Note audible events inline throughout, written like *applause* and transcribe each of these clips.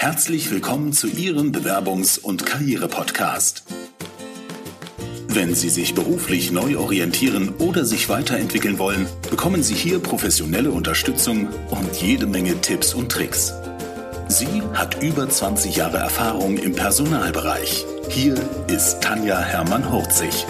Herzlich willkommen zu Ihrem Bewerbungs- und Karriere-Podcast. Wenn Sie sich beruflich neu orientieren oder sich weiterentwickeln wollen, bekommen Sie hier professionelle Unterstützung und jede Menge Tipps und Tricks. Sie hat über 20 Jahre Erfahrung im Personalbereich. Hier ist Tanja Hermann-Hurzig.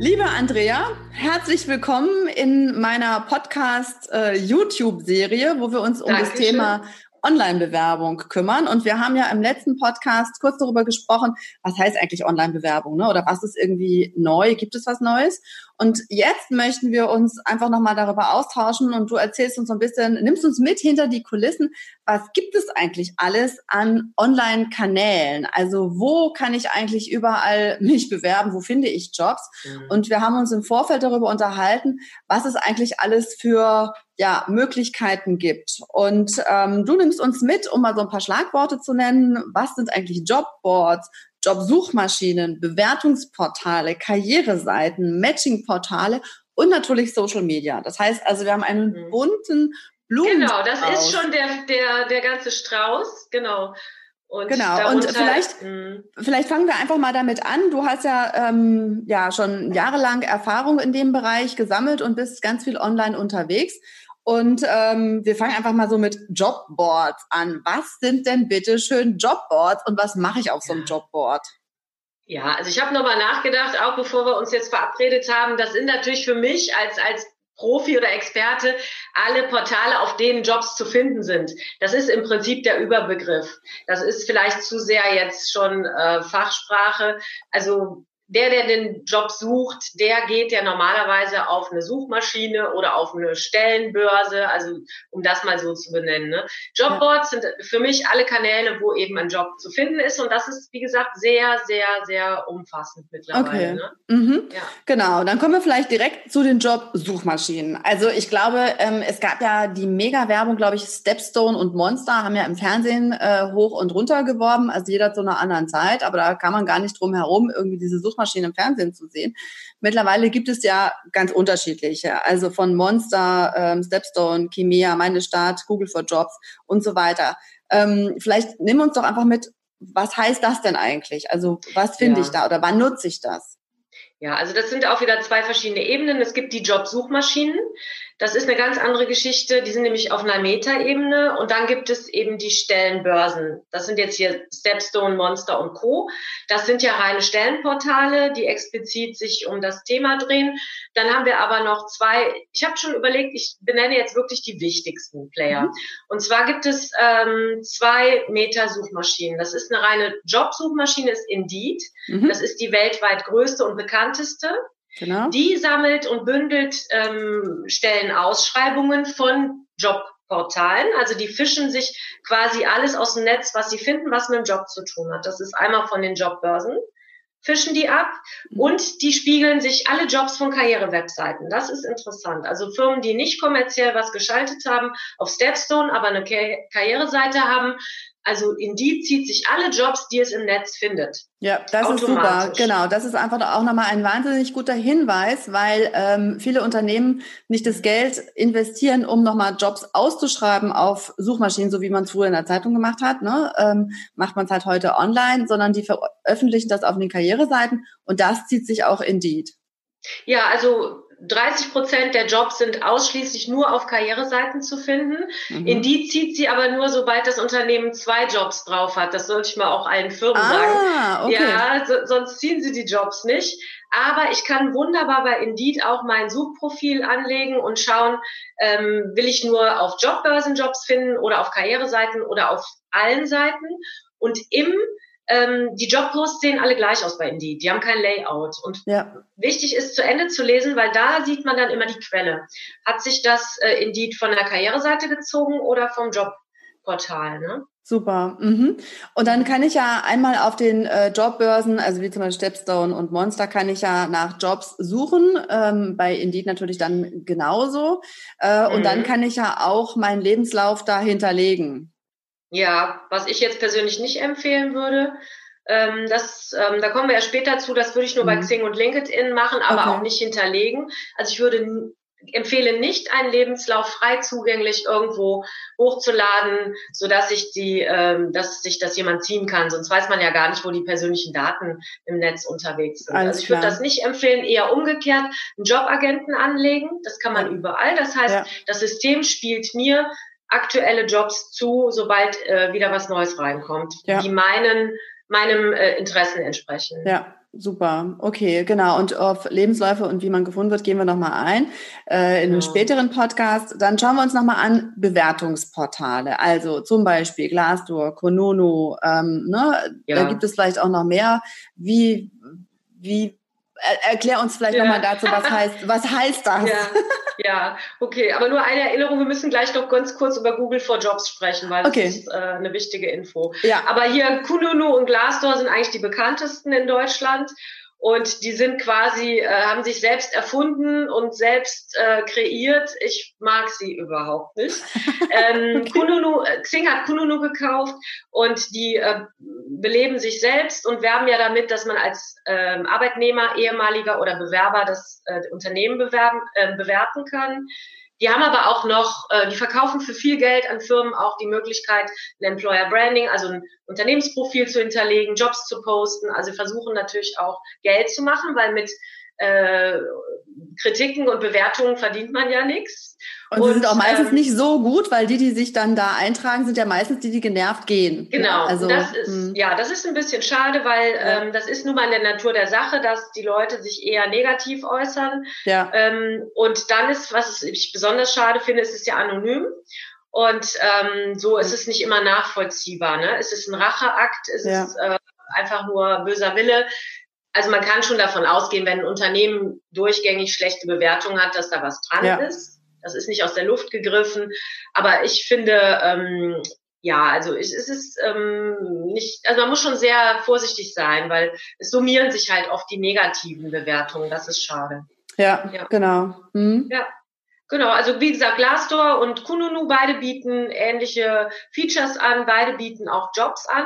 Liebe Andrea, herzlich willkommen in meiner Podcast-YouTube-Serie, äh, wo wir uns um Dankeschön. das Thema Online-Bewerbung kümmern. Und wir haben ja im letzten Podcast kurz darüber gesprochen, was heißt eigentlich Online-Bewerbung, ne? Oder was ist irgendwie neu? Gibt es was Neues? Und jetzt möchten wir uns einfach nochmal darüber austauschen und du erzählst uns so ein bisschen, nimmst uns mit hinter die Kulissen. Was gibt es eigentlich alles an Online-Kanälen? Also wo kann ich eigentlich überall *laughs* mich bewerben? Wo finde ich Jobs? Mhm. Und wir haben uns im Vorfeld darüber unterhalten, was es eigentlich alles für ja, Möglichkeiten gibt. Und ähm, du nimmst uns mit, um mal so ein paar Schlagworte zu nennen. Was sind eigentlich Jobboards? Jobsuchmaschinen, Bewertungsportale, Karriereseiten, Matchingportale und natürlich Social Media. Das heißt also, wir haben einen mhm. bunten Blumen. Genau, das ist schon der, der, der ganze Strauß, genau. Und genau, darunter, und vielleicht, mh. vielleicht fangen wir einfach mal damit an. Du hast ja, ähm, ja schon jahrelang Erfahrung in dem Bereich gesammelt und bist ganz viel online unterwegs. Und ähm, wir fangen einfach mal so mit Jobboards an. Was sind denn bitte schön Jobboards und was mache ich auf so einem Jobboard? Ja, also ich habe nochmal nachgedacht, auch bevor wir uns jetzt verabredet haben. Das sind natürlich für mich als, als Profi oder Experte alle Portale, auf denen Jobs zu finden sind. Das ist im Prinzip der Überbegriff. Das ist vielleicht zu sehr jetzt schon äh, Fachsprache. Also der, der den Job sucht, der geht ja normalerweise auf eine Suchmaschine oder auf eine Stellenbörse, also um das mal so zu benennen. Ne? Jobboards ja. sind für mich alle Kanäle, wo eben ein Job zu finden ist und das ist, wie gesagt, sehr, sehr, sehr umfassend mittlerweile. Okay. Ne? Mhm. Ja. Genau, dann kommen wir vielleicht direkt zu den Jobsuchmaschinen. Also ich glaube, ähm, es gab ja die Mega-Werbung, glaube ich, Stepstone und Monster haben ja im Fernsehen äh, hoch und runter geworben, also jeder zu einer anderen Zeit, aber da kann man gar nicht drum herum, irgendwie diese Such Suchmaschinen im Fernsehen zu sehen. Mittlerweile gibt es ja ganz unterschiedliche, also von Monster, ähm, Stepstone, Chimea, Meine Stadt, Google for Jobs und so weiter. Ähm, vielleicht nimm uns doch einfach mit, was heißt das denn eigentlich? Also was finde ja. ich da oder wann nutze ich das? Ja, also das sind auch wieder zwei verschiedene Ebenen. Es gibt die Jobsuchmaschinen. Das ist eine ganz andere Geschichte. Die sind nämlich auf einer Metaebene. Und dann gibt es eben die Stellenbörsen. Das sind jetzt hier Stepstone, Monster und Co. Das sind ja reine Stellenportale, die explizit sich um das Thema drehen. Dann haben wir aber noch zwei. Ich habe schon überlegt, ich benenne jetzt wirklich die wichtigsten Player. Mhm. Und zwar gibt es ähm, zwei Meta-Suchmaschinen. Das ist eine reine Jobsuchmaschine, ist Indeed. Mhm. Das ist die weltweit größte und bekannteste. Genau. Die sammelt und bündelt ähm, Stellenausschreibungen von Jobportalen. Also die fischen sich quasi alles aus dem Netz, was sie finden, was mit dem Job zu tun hat. Das ist einmal von den Jobbörsen fischen die ab mhm. und die spiegeln sich alle Jobs von Karrierewebseiten. Das ist interessant. Also Firmen, die nicht kommerziell was geschaltet haben auf Stepstone, aber eine Karriereseite haben, also Indeed zieht sich alle Jobs, die es im Netz findet. Ja, das ist super. Genau, das ist einfach auch nochmal ein wahnsinnig guter Hinweis, weil ähm, viele Unternehmen nicht das Geld investieren, um nochmal Jobs auszuschreiben auf Suchmaschinen, so wie man es früher in der Zeitung gemacht hat. Ne? Ähm, macht man es halt heute online, sondern die veröffentlichen das auf den Karriereseiten und das zieht sich auch Indeed. Ja, also 30 Prozent der Jobs sind ausschließlich nur auf Karriereseiten zu finden. Mhm. Indeed zieht sie aber nur, sobald das Unternehmen zwei Jobs drauf hat. Das sollte ich mal auch allen Firmen ah, sagen. Okay. Ja, so, sonst ziehen sie die Jobs nicht. Aber ich kann wunderbar bei Indeed auch mein Suchprofil anlegen und schauen, ähm, will ich nur auf Jobbörsenjobs finden oder auf Karriereseiten oder auf allen Seiten. Und im ähm, die Jobposts sehen alle gleich aus bei Indeed. Die haben kein Layout. Und ja. wichtig ist, zu Ende zu lesen, weil da sieht man dann immer die Quelle. Hat sich das äh, Indeed von der Karriereseite gezogen oder vom Jobportal? Ne? Super. Mhm. Und dann kann ich ja einmal auf den äh, Jobbörsen, also wie zum Beispiel Stepstone und Monster, kann ich ja nach Jobs suchen. Ähm, bei Indeed natürlich dann genauso. Äh, mhm. Und dann mhm. kann ich ja auch meinen Lebenslauf da hinterlegen. Ja, was ich jetzt persönlich nicht empfehlen würde, ähm, das, ähm, da kommen wir ja später zu, das würde ich nur mhm. bei Xing und LinkedIn machen, aber okay. auch nicht hinterlegen. Also ich würde empfehle nicht, einen Lebenslauf frei zugänglich irgendwo hochzuladen, so dass sich die, ähm, dass sich das jemand ziehen kann. Sonst weiß man ja gar nicht, wo die persönlichen Daten im Netz unterwegs sind. Alles also ich würde das nicht empfehlen, eher umgekehrt einen Jobagenten anlegen. Das kann man überall. Das heißt, ja. das System spielt mir aktuelle Jobs zu, sobald äh, wieder was Neues reinkommt, ja. die meinen meinem äh, Interessen entsprechen. Ja, super. Okay, genau. Und auf Lebensläufe und wie man gefunden wird, gehen wir nochmal ein äh, in einem späteren Podcast. Dann schauen wir uns nochmal an Bewertungsportale. Also zum Beispiel Glassdoor, Konono. Ähm, ne? Ja. Da gibt es vielleicht auch noch mehr. Wie, wie Erklär uns vielleicht ja. nochmal dazu, was *laughs* heißt, was heißt das? Ja. Ja, okay. Aber nur eine Erinnerung, wir müssen gleich noch ganz kurz über Google for Jobs sprechen, weil okay. das ist äh, eine wichtige Info. Ja. Aber hier Kununu und Glassdoor sind eigentlich die bekanntesten in Deutschland. Und die sind quasi, äh, haben sich selbst erfunden und selbst äh, kreiert. Ich mag sie überhaupt nicht. *laughs* ähm, okay. Kununu, äh, Xing hat Kununu gekauft und die äh, beleben sich selbst und werben ja damit, dass man als äh, Arbeitnehmer, ehemaliger oder Bewerber das äh, Unternehmen bewerben, äh, bewerten kann. Die haben aber auch noch, äh, die verkaufen für viel Geld an Firmen auch die Möglichkeit, ein Employer Branding, also ein Unternehmensprofil zu hinterlegen, Jobs zu posten. Also versuchen natürlich auch Geld zu machen, weil mit äh, Kritiken und Bewertungen verdient man ja nichts. Und, und sind auch meistens ähm, nicht so gut, weil die, die sich dann da eintragen, sind ja meistens die, die genervt gehen. Genau. Also, das ist, hm. ja, das ist ein bisschen schade, weil ja. ähm, das ist nun mal in der Natur der Sache, dass die Leute sich eher negativ äußern. Ja. Ähm, und dann ist, was ich besonders schade finde, ist es ja anonym. Und ähm, so ist es nicht immer nachvollziehbar. Ne? Es ist ein Racheakt, es ja. ist äh, einfach nur böser Wille also man kann schon davon ausgehen, wenn ein Unternehmen durchgängig schlechte Bewertungen hat, dass da was dran ja. ist. Das ist nicht aus der Luft gegriffen. Aber ich finde, ähm, ja, also es, ist ähm, nicht, also man muss schon sehr vorsichtig sein, weil es summieren sich halt oft die negativen Bewertungen. Das ist schade. Ja, ja. genau. Mhm. Ja. Genau, also wie gesagt, Glassdoor und Kununu, beide bieten ähnliche Features an, beide bieten auch Jobs an.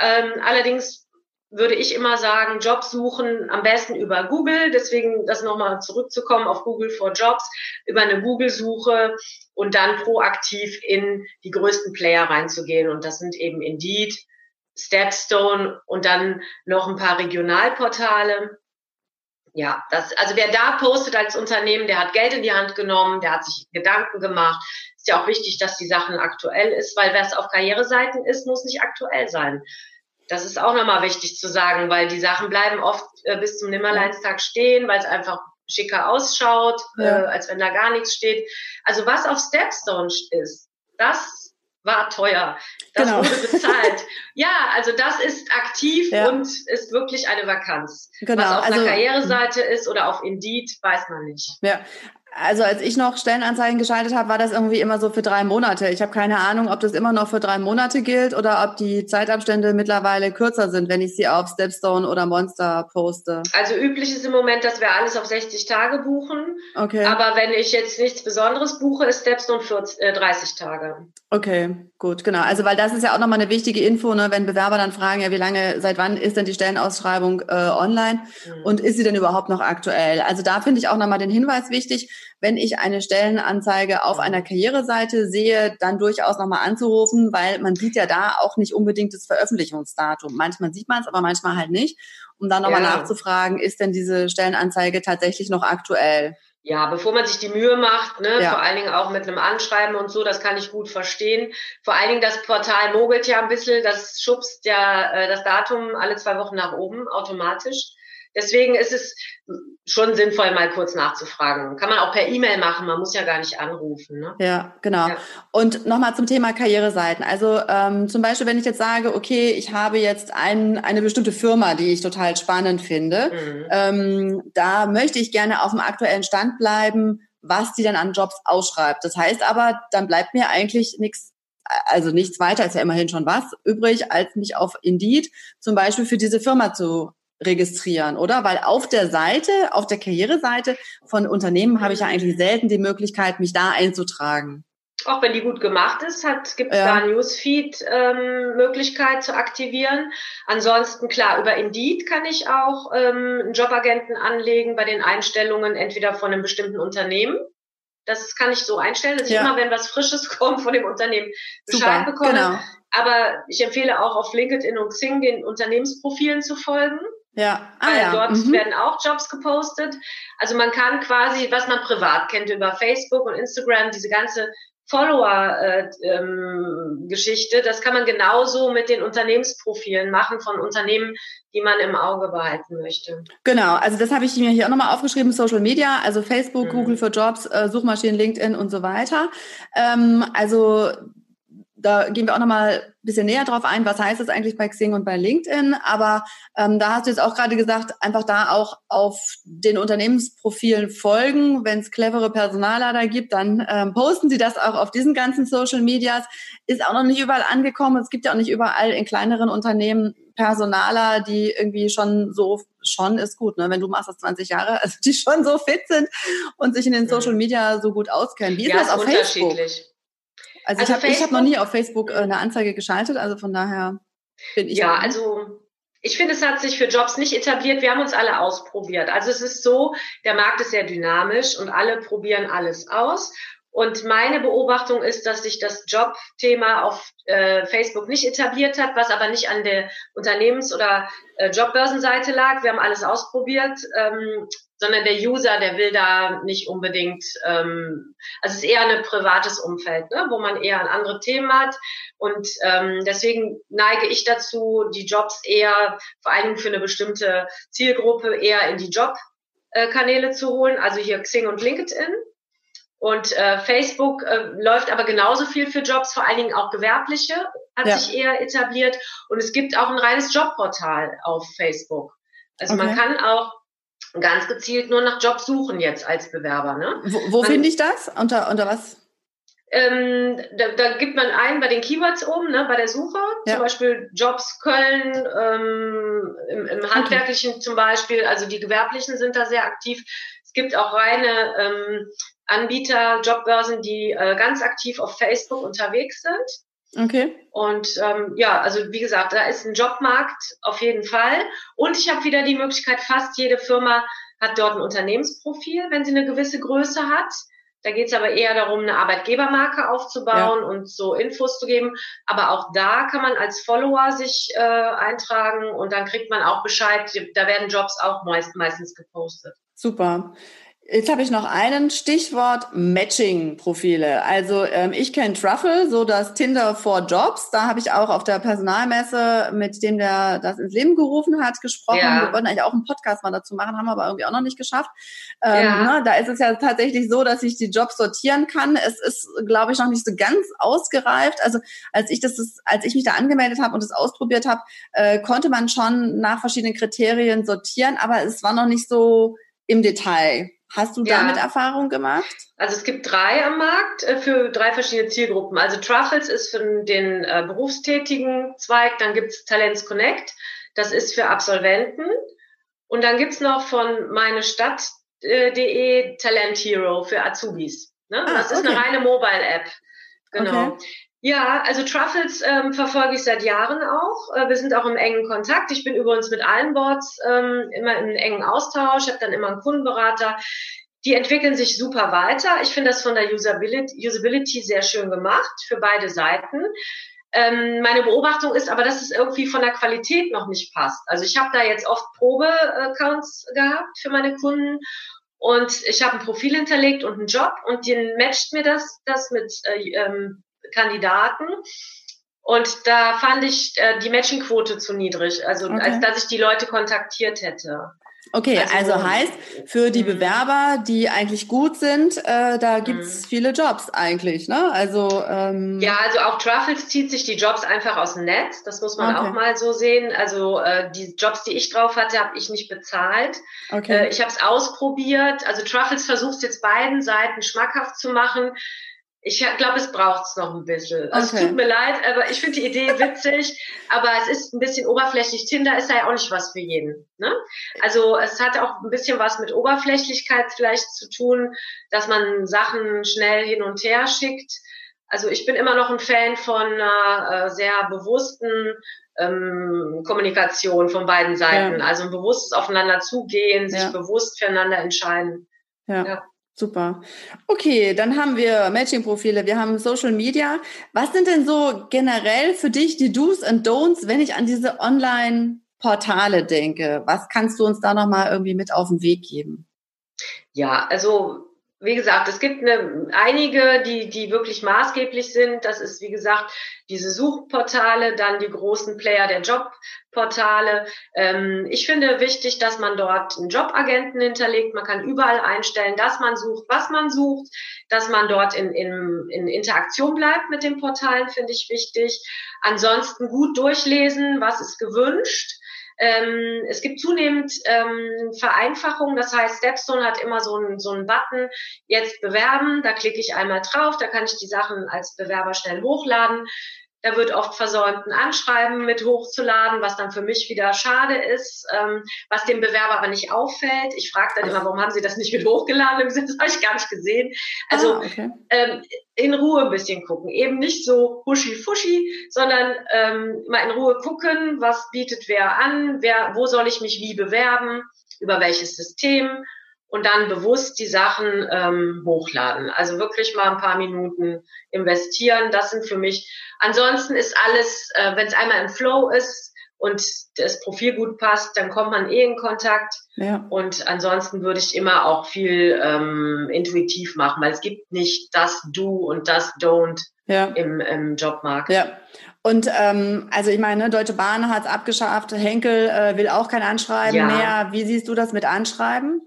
Ähm, allerdings würde ich immer sagen, Jobs suchen am besten über Google. Deswegen das nochmal zurückzukommen auf Google for Jobs, über eine Google-Suche und dann proaktiv in die größten Player reinzugehen. Und das sind eben Indeed, Stepstone und dann noch ein paar Regionalportale. Ja, das, also wer da postet als Unternehmen, der hat Geld in die Hand genommen, der hat sich Gedanken gemacht. Ist ja auch wichtig, dass die Sachen aktuell ist, weil wer es auf Karriereseiten ist, muss nicht aktuell sein. Das ist auch nochmal wichtig zu sagen, weil die Sachen bleiben oft äh, bis zum Nimmerleinstag stehen, weil es einfach schicker ausschaut, ja. äh, als wenn da gar nichts steht. Also was auf Stepstone ist, das war teuer. Das genau. wurde bezahlt. *laughs* ja, also das ist aktiv ja. und ist wirklich eine Vakanz. Genau. Was auf also, einer Karriereseite ist oder auf Indeed, weiß man nicht. Ja, also als ich noch Stellenanzeigen geschaltet habe, war das irgendwie immer so für drei Monate. Ich habe keine Ahnung, ob das immer noch für drei Monate gilt oder ob die Zeitabstände mittlerweile kürzer sind, wenn ich sie auf Stepstone oder Monster poste. Also üblich ist im Moment, dass wir alles auf 60 Tage buchen. Okay. Aber wenn ich jetzt nichts Besonderes buche, ist Stepstone 40, äh, 30 Tage. Okay, gut, genau. Also weil das ist ja auch nochmal eine wichtige Info, ne, wenn Bewerber dann fragen, ja, wie lange, seit wann ist denn die Stellenausschreibung äh, online mhm. und ist sie denn überhaupt noch aktuell? Also da finde ich auch nochmal den Hinweis wichtig, wenn ich eine Stellenanzeige auf einer Karriereseite sehe, dann durchaus nochmal anzurufen, weil man sieht ja da auch nicht unbedingt das Veröffentlichungsdatum. Manchmal sieht man es, aber manchmal halt nicht. Um dann nochmal ja. nachzufragen, ist denn diese Stellenanzeige tatsächlich noch aktuell? Ja, bevor man sich die Mühe macht, ne, ja. vor allen Dingen auch mit einem Anschreiben und so, das kann ich gut verstehen. Vor allen Dingen das Portal mogelt ja ein bisschen, das schubst ja äh, das Datum alle zwei Wochen nach oben automatisch. Deswegen ist es schon sinnvoll, mal kurz nachzufragen. Kann man auch per E-Mail machen, man muss ja gar nicht anrufen. Ne? Ja, genau. Ja. Und nochmal zum Thema Karriereseiten. Also ähm, zum Beispiel, wenn ich jetzt sage, okay, ich habe jetzt ein, eine bestimmte Firma, die ich total spannend finde, mhm. ähm, da möchte ich gerne auf dem aktuellen Stand bleiben, was die dann an Jobs ausschreibt. Das heißt aber, dann bleibt mir eigentlich nichts also nichts weiter, ist ja immerhin schon was übrig, als mich auf Indeed zum Beispiel für diese Firma zu registrieren, oder? Weil auf der Seite, auf der Karriereseite von Unternehmen habe ich ja eigentlich selten die Möglichkeit, mich da einzutragen. auch wenn die gut gemacht ist, gibt es ja. da Newsfeed-Möglichkeit ähm, zu aktivieren. Ansonsten, klar, über Indeed kann ich auch ähm, einen Jobagenten anlegen bei den Einstellungen entweder von einem bestimmten Unternehmen. Das kann ich so einstellen, dass ja. ich immer, wenn was Frisches *laughs* kommt von dem Unternehmen, Bescheid Super, bekomme. Genau. Aber ich empfehle auch auf LinkedIn und Xing den Unternehmensprofilen zu folgen. Ja, ah, weil ja. dort mhm. werden auch Jobs gepostet. Also man kann quasi, was man privat kennt über Facebook und Instagram, diese ganze Follower-Geschichte, äh, ähm, das kann man genauso mit den Unternehmensprofilen machen von Unternehmen, die man im Auge behalten möchte. Genau, also das habe ich mir hier auch nochmal aufgeschrieben, Social Media, also Facebook, mhm. Google für Jobs, äh, Suchmaschinen, LinkedIn und so weiter. Ähm, also da gehen wir auch nochmal ein bisschen näher drauf ein, was heißt das eigentlich bei Xing und bei LinkedIn. Aber ähm, da hast du jetzt auch gerade gesagt, einfach da auch auf den Unternehmensprofilen folgen. Wenn es clevere Personaler da gibt, dann ähm, posten sie das auch auf diesen ganzen Social Medias. Ist auch noch nicht überall angekommen. Es gibt ja auch nicht überall in kleineren Unternehmen Personaler, die irgendwie schon so, schon ist gut, ne? wenn du machst das 20 Jahre, also die schon so fit sind und sich in den Social Media so gut auskennen. Wie ist ja, das auf Facebook? Also, also ich habe hab noch nie auf Facebook äh, eine Anzeige geschaltet, also von daher bin ich. Ja, also ich finde, es hat sich für Jobs nicht etabliert. Wir haben uns alle ausprobiert. Also es ist so, der Markt ist sehr dynamisch und alle probieren alles aus. Und meine Beobachtung ist, dass sich das Jobthema auf äh, Facebook nicht etabliert hat, was aber nicht an der Unternehmens- oder äh, Jobbörsenseite lag. Wir haben alles ausprobiert, ähm, sondern der User, der will da nicht unbedingt, ähm, also es ist eher ein privates Umfeld, ne, wo man eher an andere Themen hat. Und ähm, deswegen neige ich dazu, die Jobs eher, vor allem für eine bestimmte Zielgruppe, eher in die Jobkanäle zu holen, also hier Xing und LinkedIn. Und äh, Facebook äh, läuft aber genauso viel für Jobs, vor allen Dingen auch gewerbliche, hat ja. sich eher etabliert. Und es gibt auch ein reines Jobportal auf Facebook. Also okay. man kann auch ganz gezielt nur nach Jobs suchen jetzt als Bewerber. Ne? Wo, wo finde ich das? Unter, unter was? Ähm, da, da gibt man ein bei den Keywords oben, ne, bei der Suche, ja. zum Beispiel Jobs Köln, ähm, im, im Handwerklichen okay. zum Beispiel, also die Gewerblichen sind da sehr aktiv. Es gibt auch reine ähm, Anbieter, Jobbörsen, die äh, ganz aktiv auf Facebook unterwegs sind. Okay. Und ähm, ja, also wie gesagt, da ist ein Jobmarkt auf jeden Fall. Und ich habe wieder die Möglichkeit, fast jede Firma hat dort ein Unternehmensprofil, wenn sie eine gewisse Größe hat. Da geht es aber eher darum, eine Arbeitgebermarke aufzubauen ja. und so Infos zu geben. Aber auch da kann man als Follower sich äh, eintragen und dann kriegt man auch Bescheid. Da werden Jobs auch meist, meistens gepostet. Super. Jetzt habe ich noch einen Stichwort Matching-Profile. Also ähm, ich kenne Truffle, so das Tinder for Jobs. Da habe ich auch auf der Personalmesse mit dem, der das ins Leben gerufen hat, gesprochen. Ja. Wir wollten eigentlich auch einen Podcast mal dazu machen, haben wir aber irgendwie auch noch nicht geschafft. Ähm, ja. ne, da ist es ja tatsächlich so, dass ich die Jobs sortieren kann. Es ist, glaube ich, noch nicht so ganz ausgereift. Also als ich das, als ich mich da angemeldet habe und es ausprobiert habe, äh, konnte man schon nach verschiedenen Kriterien sortieren, aber es war noch nicht so im Detail. Hast du damit ja. Erfahrung gemacht? Also es gibt drei am Markt äh, für drei verschiedene Zielgruppen. Also Truffles ist für den äh, berufstätigen Zweig, dann gibt's Talents Connect, das ist für Absolventen. Und dann gibt's noch von meine Stadt.de äh, Talent Hero für Azubis. Ne? Ah, das ist okay. eine reine Mobile-App. Genau. Okay. Ja, also Truffles ähm, verfolge ich seit Jahren auch. Äh, wir sind auch im engen Kontakt. Ich bin übrigens mit allen Boards ähm, immer im engen Austausch. Ich habe dann immer einen Kundenberater. Die entwickeln sich super weiter. Ich finde das von der Usability, Usability sehr schön gemacht für beide Seiten. Ähm, meine Beobachtung ist aber, dass es irgendwie von der Qualität noch nicht passt. Also ich habe da jetzt oft Probe-Accounts gehabt für meine Kunden und ich habe ein Profil hinterlegt und einen Job und den matcht mir das, das mit äh, ähm, Kandidaten. Und da fand ich äh, die Matchingquote zu niedrig, also okay. als dass ich die Leute kontaktiert hätte. Okay, also, also heißt, für die mhm. Bewerber, die eigentlich gut sind, äh, da gibt's mhm. viele Jobs eigentlich, ne? Also ähm Ja, also auch Truffles zieht sich die Jobs einfach aus dem Netz, das muss man okay. auch mal so sehen. Also äh, die Jobs, die ich drauf hatte, habe ich nicht bezahlt. Okay. Äh, ich habe es ausprobiert. Also Truffles versucht jetzt beiden Seiten schmackhaft zu machen. Ich glaube, es braucht es noch ein bisschen. Also okay. Es tut mir leid, aber ich finde die Idee *laughs* witzig, aber es ist ein bisschen oberflächlich. Tinder ist ja auch nicht was für jeden. Ne? Also es hat auch ein bisschen was mit Oberflächlichkeit vielleicht zu tun, dass man Sachen schnell hin und her schickt. Also ich bin immer noch ein Fan von einer äh, sehr bewussten ähm, Kommunikation von beiden Seiten. Ja. Also ein bewusstes Aufeinander zugehen, sich ja. bewusst füreinander entscheiden. ja. ja. Super. Okay, dann haben wir Matching-Profile, wir haben Social Media. Was sind denn so generell für dich die Do's und Don'ts, wenn ich an diese Online-Portale denke? Was kannst du uns da nochmal irgendwie mit auf den Weg geben? Ja, also wie gesagt, es gibt eine, einige, die, die wirklich maßgeblich sind. Das ist, wie gesagt, diese Suchportale, dann die großen Player der Jobportale. Ähm, ich finde wichtig, dass man dort einen Jobagenten hinterlegt. Man kann überall einstellen, dass man sucht, was man sucht, dass man dort in, in, in Interaktion bleibt mit den Portalen, finde ich wichtig. Ansonsten gut durchlesen, was ist gewünscht ähm, es gibt zunehmend ähm, Vereinfachungen, das heißt, Stepstone hat immer so einen so einen Button, jetzt bewerben, da klicke ich einmal drauf, da kann ich die Sachen als Bewerber schnell hochladen. Da wird oft versäumt, ein Anschreiben mit hochzuladen, was dann für mich wieder schade ist, ähm, was dem Bewerber aber nicht auffällt. Ich frage dann immer, warum haben Sie das nicht mit hochgeladen? *laughs* Das habe ich gar nicht gesehen. Also ah, okay. ähm, in Ruhe ein bisschen gucken. Eben nicht so huschi-fuschi, sondern ähm, mal in Ruhe gucken, was bietet wer an, wer, wo soll ich mich wie bewerben, über welches System und dann bewusst die Sachen ähm, hochladen. Also wirklich mal ein paar Minuten investieren. Das sind für mich. Ansonsten ist alles, äh, wenn es einmal im Flow ist und das Profil gut passt, dann kommt man eh in Kontakt. Ja. Und ansonsten würde ich immer auch viel ähm, intuitiv machen, weil es gibt nicht das Do und das Don't ja. im, im Jobmarkt. Ja. Und ähm, also ich meine, Deutsche Bahn hat es abgeschafft, Henkel äh, will auch kein Anschreiben ja. mehr. Wie siehst du das mit Anschreiben?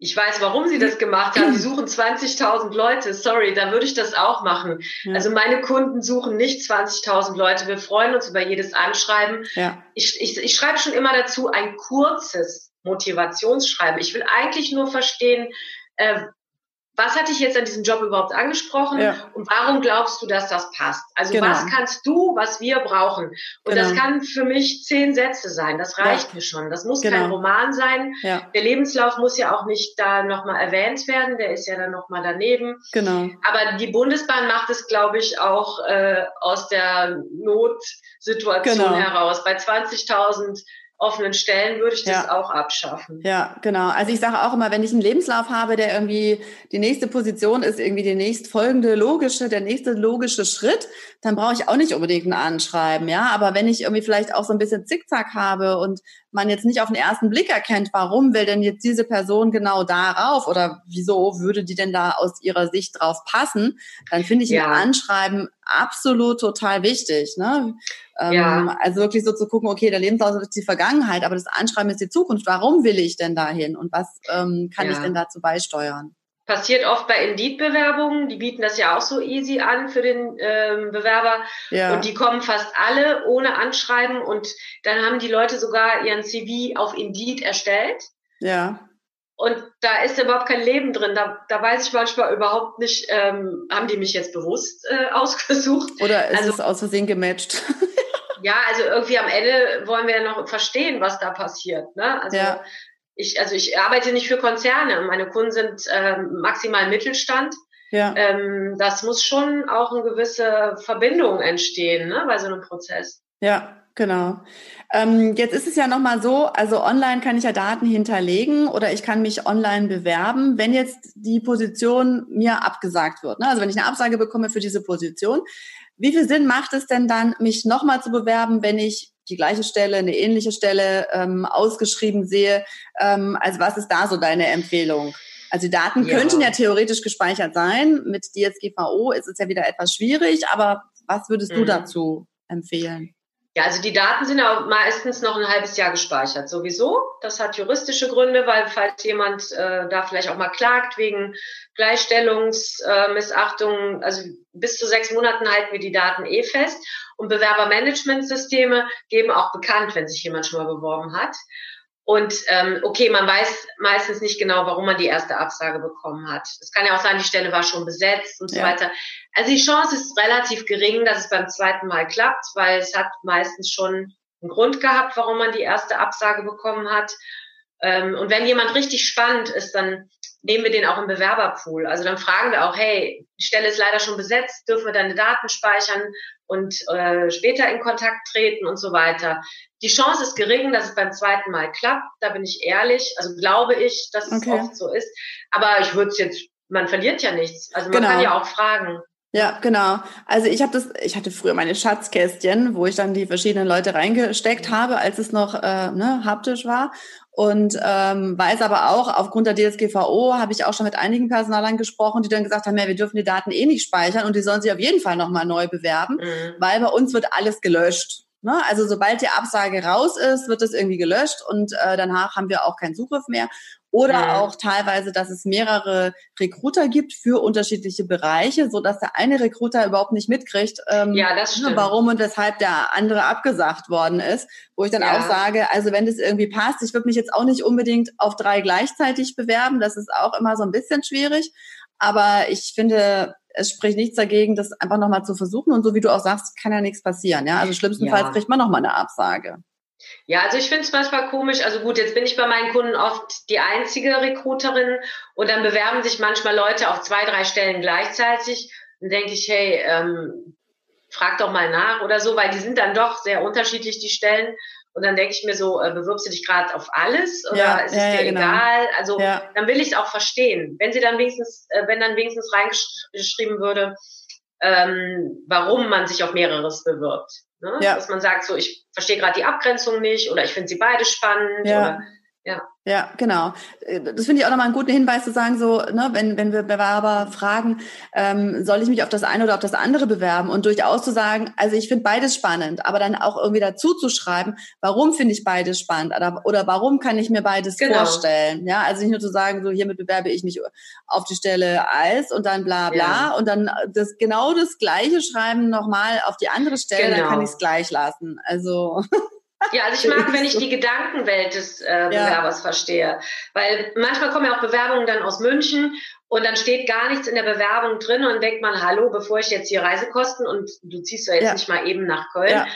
Ich weiß, warum sie das gemacht haben. Die suchen 20.000 Leute. Sorry, da würde ich das auch machen. Ja. Also meine Kunden suchen nicht 20.000 Leute. Wir freuen uns über jedes Anschreiben. Ja. Ich, ich, ich schreibe schon immer dazu ein kurzes Motivationsschreiben. Ich will eigentlich nur verstehen, äh, was hat dich jetzt an diesem Job überhaupt angesprochen ja. und warum glaubst du, dass das passt? Also genau. was kannst du, was wir brauchen? Und genau. das kann für mich zehn Sätze sein. Das reicht ja. mir schon. Das muss genau. kein Roman sein. Ja. Der Lebenslauf muss ja auch nicht da nochmal erwähnt werden. Der ist ja dann nochmal daneben. Genau. Aber die Bundesbahn macht es, glaube ich, auch äh, aus der Notsituation genau. heraus. Bei 20.000 offenen Stellen würde ich das ja. auch abschaffen. Ja, genau. Also ich sage auch immer, wenn ich einen Lebenslauf habe, der irgendwie die nächste Position ist, irgendwie die nächstfolgende logische, der nächste logische Schritt, dann brauche ich auch nicht unbedingt ein Anschreiben, ja. Aber wenn ich irgendwie vielleicht auch so ein bisschen Zickzack habe und man jetzt nicht auf den ersten Blick erkennt, warum will denn jetzt diese Person genau darauf oder wieso würde die denn da aus ihrer Sicht drauf passen, dann finde ich ja. ein Anschreiben absolut total wichtig. Ne? Ähm, ja. Also wirklich so zu gucken, okay, der Lebenslauf ist die Vergangenheit, aber das Anschreiben ist die Zukunft. Warum will ich denn dahin und was ähm, kann ja. ich denn dazu beisteuern? Passiert oft bei Indeed-Bewerbungen. Die bieten das ja auch so easy an für den ähm, Bewerber. Ja. Und die kommen fast alle ohne Anschreiben. Und dann haben die Leute sogar ihren CV auf Indeed erstellt. Ja. Und da ist überhaupt kein Leben drin. Da, da weiß ich manchmal überhaupt nicht, ähm, haben die mich jetzt bewusst äh, *laughs* ausgesucht? Oder ist also, es aus Versehen gematcht? *laughs* ja, also irgendwie am Ende wollen wir ja noch verstehen, was da passiert. Ne? Also ja ich, also ich arbeite nicht für Konzerne. Meine Kunden sind ähm, maximal Mittelstand. Ja. Ähm, das muss schon auch eine gewisse Verbindung entstehen ne, bei so einem Prozess. Ja, genau. Ähm, jetzt ist es ja nochmal so, also online kann ich ja Daten hinterlegen oder ich kann mich online bewerben, wenn jetzt die Position mir abgesagt wird. Ne? Also wenn ich eine Absage bekomme für diese Position, wie viel Sinn macht es denn dann, mich nochmal zu bewerben, wenn ich die gleiche Stelle, eine ähnliche Stelle ähm, ausgeschrieben sehe. Ähm, also was ist da so deine Empfehlung? Also die Daten ja. könnten ja theoretisch gespeichert sein. Mit DSGVO ist es ja wieder etwas schwierig, aber was würdest du mhm. dazu empfehlen? Ja, also die Daten sind ja meistens noch ein halbes Jahr gespeichert, sowieso. Das hat juristische Gründe, weil falls jemand äh, da vielleicht auch mal klagt wegen Gleichstellungsmissachtung, äh, also bis zu sechs Monaten halten wir die Daten eh fest. Und Bewerbermanagementsysteme geben auch bekannt, wenn sich jemand schon mal beworben hat. Und ähm, okay, man weiß meistens nicht genau, warum man die erste Absage bekommen hat. Es kann ja auch sein, die Stelle war schon besetzt und so ja. weiter. Also die Chance ist relativ gering, dass es beim zweiten Mal klappt, weil es hat meistens schon einen Grund gehabt, warum man die erste Absage bekommen hat. Ähm, und wenn jemand richtig spannend ist, dann nehmen wir den auch im Bewerberpool. Also dann fragen wir auch, hey, die Stelle ist leider schon besetzt, dürfen wir deine Daten speichern und äh, später in Kontakt treten und so weiter. Die Chance ist gering, dass es beim zweiten Mal klappt, da bin ich ehrlich, also glaube ich, dass okay. es oft so ist. Aber ich würde es jetzt, man verliert ja nichts. Also man genau. kann ja auch fragen. Ja, genau. Also ich habe das, ich hatte früher meine Schatzkästchen, wo ich dann die verschiedenen Leute reingesteckt habe, als es noch äh, ne, haptisch war. Und ähm, weiß aber auch, aufgrund der DSGVO habe ich auch schon mit einigen Personalern gesprochen, die dann gesagt haben, ja, wir dürfen die Daten eh nicht speichern und die sollen sich auf jeden Fall nochmal neu bewerben, mhm. weil bei uns wird alles gelöscht. Ne? Also sobald die Absage raus ist, wird das irgendwie gelöscht und äh, danach haben wir auch keinen Zugriff mehr. Oder mhm. auch teilweise, dass es mehrere Recruiter gibt für unterschiedliche Bereiche, so dass der eine Recruiter überhaupt nicht mitkriegt, ähm, ja, warum und weshalb der andere abgesagt worden ist. Wo ich dann ja. auch sage, also wenn das irgendwie passt, ich würde mich jetzt auch nicht unbedingt auf drei gleichzeitig bewerben. Das ist auch immer so ein bisschen schwierig. Aber ich finde, es spricht nichts dagegen, das einfach nochmal zu versuchen. Und so wie du auch sagst, kann ja nichts passieren. Ja, also schlimmstenfalls ja. kriegt man nochmal eine Absage. Ja, also ich finde es manchmal komisch. Also gut, jetzt bin ich bei meinen Kunden oft die einzige Recruiterin und dann bewerben sich manchmal Leute auf zwei, drei Stellen gleichzeitig. Dann denke ich, hey, ähm, frag doch mal nach oder so, weil die sind dann doch sehr unterschiedlich, die Stellen. Und dann denke ich mir so, äh, bewirbst du dich gerade auf alles oder ja, ist es ja, dir ja, genau. egal? Also ja. dann will ich es auch verstehen. Wenn sie dann wenigstens, äh, wenn dann wenigstens reingeschrieben würde, ähm, warum man sich auf mehreres bewirbt. Ne? Ja. Dass man sagt, so ich verstehe gerade die Abgrenzung nicht oder ich finde sie beide spannend ja. oder ja. Ja, genau. Äh, das finde ich auch nochmal einen guten Hinweis zu sagen, so, ne, wenn, wenn wir Bewerber fragen, ähm, soll ich mich auf das eine oder auf das andere bewerben und durchaus zu sagen, also ich finde beides spannend, aber dann auch irgendwie dazu zu schreiben, warum finde ich beides spannend oder, oder warum kann ich mir beides genau. vorstellen. Ja, also nicht nur zu sagen, so hiermit bewerbe ich mich auf die Stelle als und dann bla bla ja. und dann das genau das gleiche schreiben nochmal auf die andere Stelle, genau. dann kann ich es gleich lassen. Also *laughs* Ja, also ich *laughs* mag, wenn ich die Gedankenwelt des äh, Bewerbers ja. verstehe. Weil manchmal kommen ja auch Bewerbungen dann aus München und dann steht gar nichts in der Bewerbung drin und denkt man, hallo, bevor ich jetzt hier Reisekosten und du ziehst ja jetzt ja. nicht mal eben nach Köln. Ja.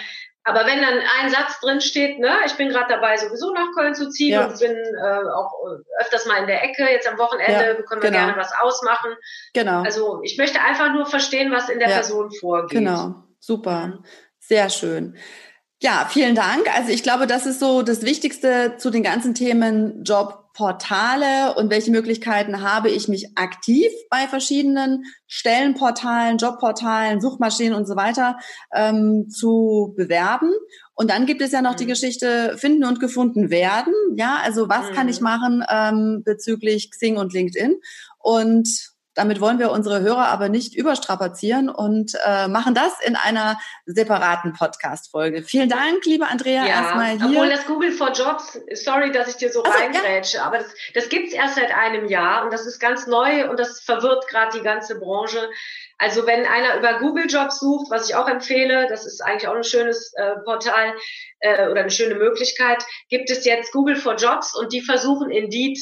Aber wenn dann ein Satz drin steht, ne, ich bin gerade dabei, sowieso nach Köln zu ziehen ja. und bin äh, auch öfters mal in der Ecke, jetzt am Wochenende ja, können wir genau. gerne was ausmachen. Genau. Also ich möchte einfach nur verstehen, was in der. Person vorgeht. Genau, super, sehr schön. Ja, vielen Dank. Also ich glaube, das ist so das Wichtigste zu den ganzen Themen Jobportale und welche Möglichkeiten habe ich mich aktiv bei verschiedenen Stellenportalen, Jobportalen, Suchmaschinen und so weiter ähm, zu bewerben. Und dann gibt es ja noch mhm. die Geschichte finden und gefunden werden. Ja, also was mhm. kann ich machen ähm, bezüglich Xing und LinkedIn? Und damit wollen wir unsere Hörer aber nicht überstrapazieren und äh, machen das in einer separaten Podcast-Folge. Vielen Dank, liebe Andrea, ja, erstmal hier. Obwohl das Google for Jobs, sorry, dass ich dir so also, reingrätsche, ja. aber das, das gibt's erst seit einem Jahr und das ist ganz neu und das verwirrt gerade die ganze Branche. Also wenn einer über Google Jobs sucht, was ich auch empfehle, das ist eigentlich auch ein schönes äh, Portal äh, oder eine schöne Möglichkeit, gibt es jetzt Google for Jobs und die versuchen Indeed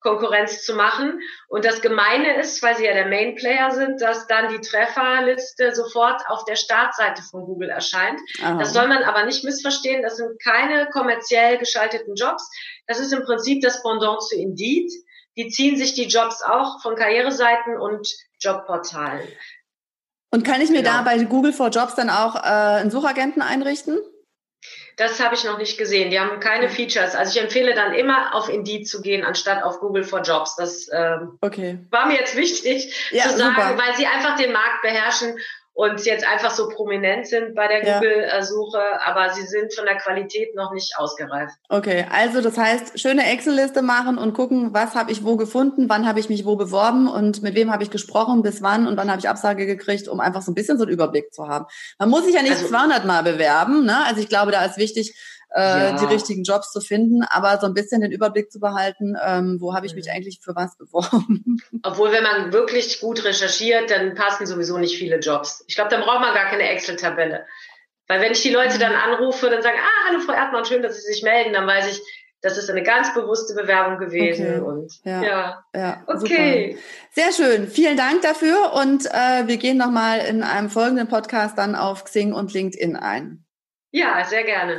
Konkurrenz zu machen. Und das Gemeine ist, weil sie ja der Main Player sind, dass dann die Trefferliste sofort auf der Startseite von Google erscheint. Aha. Das soll man aber nicht missverstehen. Das sind keine kommerziell geschalteten Jobs. Das ist im Prinzip das Pendant zu Indeed. Die ziehen sich die Jobs auch von Karriereseiten und Jobportalen. Und kann ich mir genau. da bei Google for Jobs dann auch äh, einen Suchagenten einrichten? Das habe ich noch nicht gesehen. Die haben keine Features. Also ich empfehle dann immer auf Indeed zu gehen, anstatt auf Google for Jobs. Das ähm, okay. war mir jetzt wichtig ja, zu sagen, super. weil sie einfach den Markt beherrschen und jetzt einfach so prominent sind bei der ja. Google-Suche, aber sie sind von der Qualität noch nicht ausgereift. Okay, also das heißt, schöne Excel-Liste machen und gucken, was habe ich wo gefunden, wann habe ich mich wo beworben und mit wem habe ich gesprochen, bis wann und wann habe ich Absage gekriegt, um einfach so ein bisschen so einen Überblick zu haben. Man muss sich ja nicht also, 200 Mal bewerben, ne? Also ich glaube, da ist wichtig, äh, ja. die richtigen Jobs zu finden, aber so ein bisschen den Überblick zu behalten, ähm, wo habe ich mich mhm. eigentlich für was beworben. *laughs* Obwohl, wenn man wirklich gut recherchiert, dann passen sowieso nicht viele Jobs. Ich glaube, dann braucht man gar keine Excel-Tabelle. Weil wenn ich die Leute mhm. dann anrufe, dann sagen, ah, hallo Frau Erdmann, schön, dass Sie sich melden, dann weiß ich, das ist eine ganz bewusste Bewerbung gewesen. Okay. Und ja, ja. ja okay. Super. Sehr schön. Vielen Dank dafür und äh, wir gehen nochmal in einem folgenden Podcast dann auf Xing und LinkedIn ein. Ja, sehr gerne.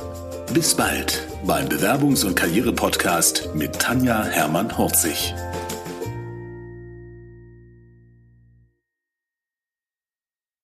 Bis bald beim Bewerbungs- und Karriere-Podcast mit Tanja Hermann-Horzig.